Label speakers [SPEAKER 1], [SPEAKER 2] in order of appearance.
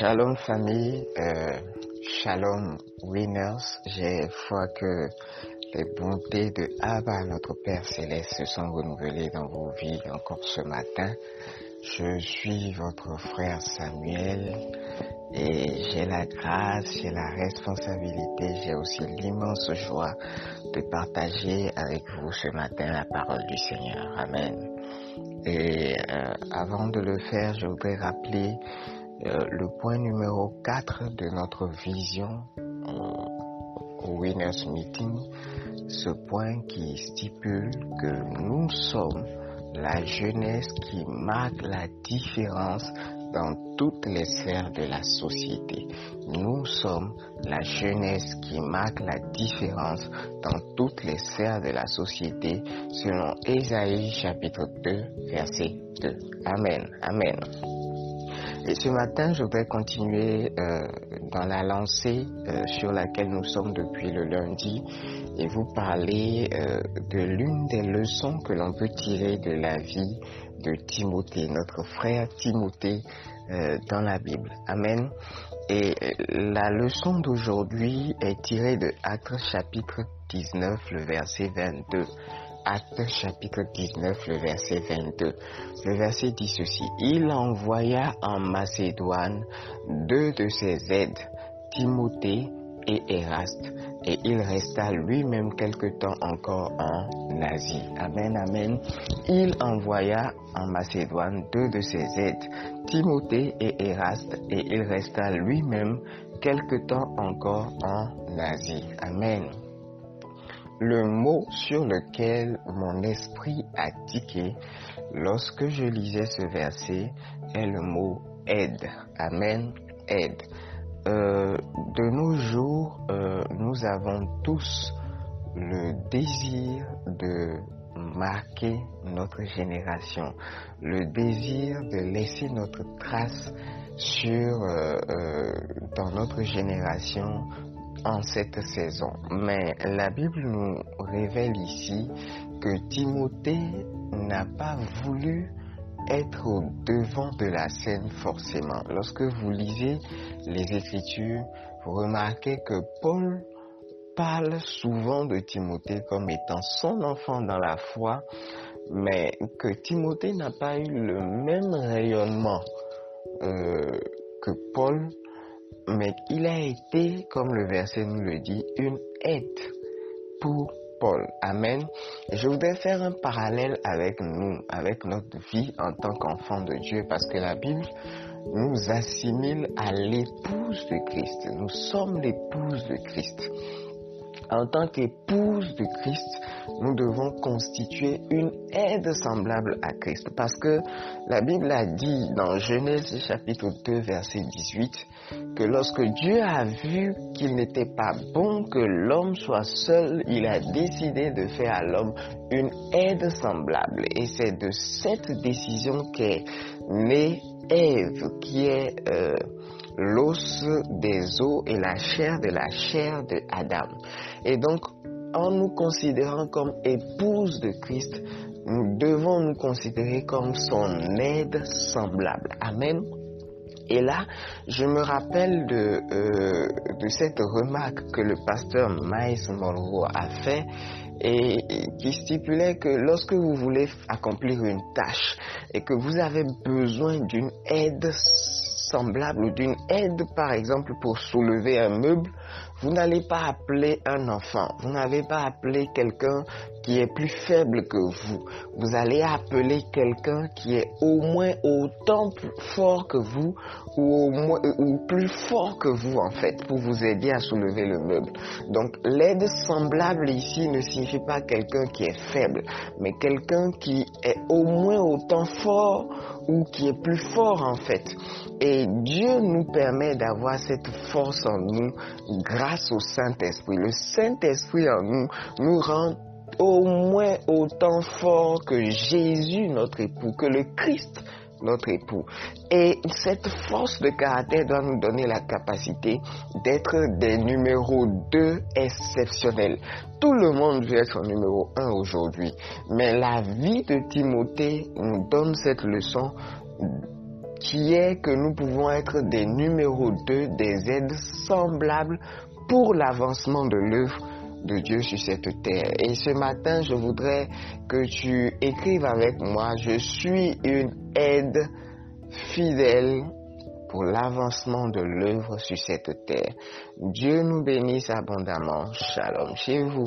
[SPEAKER 1] Shalom famille, euh, Shalom winners. J'ai foi que les bontés de Abba, notre Père céleste, se sont renouvelées dans vos vies encore ce matin. Je suis votre frère Samuel et j'ai la grâce, j'ai la responsabilité, j'ai aussi l'immense joie de partager avec vous ce matin la parole du Seigneur. Amen. Et euh, avant de le faire, je voudrais rappeler le point numéro 4 de notre vision euh, au Winners Meeting, ce point qui stipule que nous sommes la jeunesse qui marque la différence dans toutes les sphères de la société. Nous sommes la jeunesse qui marque la différence dans toutes les sphères de la société selon Ésaïe chapitre 2 verset 2. Amen. Amen. Et ce matin, je voudrais continuer euh, dans la lancée euh, sur laquelle nous sommes depuis le lundi et vous parler euh, de l'une des leçons que l'on peut tirer de la vie de Timothée, notre frère Timothée dans la Bible. Amen. Et la leçon d'aujourd'hui est tirée de Actes chapitre 19, le verset 22. Actes chapitre 19, le verset 22. Le verset dit ceci. Il envoya en Macédoine deux de ses aides, Timothée et Eraste, et il resta lui-même quelque temps encore en Asie. Amen, amen. Il envoya en Macédoine deux de ses aides, Timothée et Eraste, et il resta lui-même quelque temps encore en Asie. Amen. Le mot sur lequel mon esprit a tiqué lorsque je lisais ce verset est le mot aide. Amen. Aide. Euh, de nos jours, euh, nous avons tous le désir de marquer notre génération, le désir de laisser notre trace sur euh, dans notre génération en cette saison. Mais la Bible nous révèle ici que Timothée n'a pas voulu être au devant de la scène forcément. Lorsque vous lisez les Écritures, vous remarquez que Paul parle souvent de Timothée comme étant son enfant dans la foi, mais que Timothée n'a pas eu le même rayonnement euh, que Paul, mais il a été, comme le verset nous le dit, une aide pour Paul. Amen. Je voudrais faire un parallèle avec nous, avec notre vie en tant qu'enfant de Dieu, parce que la Bible nous assimile à l'épouse de Christ. Nous sommes l'épouse de Christ. En tant qu'épouse de Christ, nous devons constituer une aide semblable à Christ. Parce que la Bible a dit dans Genèse chapitre 2 verset 18 que lorsque Dieu a vu qu'il n'était pas bon que l'homme soit seul, il a décidé de faire à l'homme une aide semblable. Et c'est de cette décision qu'est née Ève, qui est euh, l'os des os et la chair de la chair de Adam. Et donc, en nous considérant comme épouse de Christ, nous devons nous considérer comme son aide semblable. Amen. Et là, je me rappelle de, euh, de cette remarque que le pasteur Miles Monroe a fait et qui stipulait que lorsque vous voulez accomplir une tâche et que vous avez besoin d'une aide semblable ou d'une aide par exemple pour soulever un meuble, vous n'allez pas appeler un enfant, vous n'allez pas appeler quelqu'un qui est plus faible que vous. Vous allez appeler quelqu'un qui est au moins autant fort que vous ou, au moins, ou plus fort que vous en fait pour vous aider à soulever le meuble. Donc l'aide semblable ici ne signifie pas quelqu'un qui est faible, mais quelqu'un qui est au moins autant fort ou qui est plus fort en fait. Dieu nous permet d'avoir cette force en nous grâce au Saint-Esprit. Le Saint-Esprit en nous nous rend au moins autant fort que Jésus, notre époux, que le Christ, notre époux. Et cette force de caractère doit nous donner la capacité d'être des numéros 2 exceptionnels. Tout le monde veut être numéro 1 aujourd'hui, mais la vie de Timothée nous donne cette leçon qui est que nous pouvons être des numéros 2, des aides semblables pour l'avancement de l'œuvre de Dieu sur cette terre. Et ce matin, je voudrais que tu écrives avec moi, je suis une aide fidèle pour l'avancement de l'œuvre sur cette terre. Dieu nous bénisse abondamment. Shalom chez vous.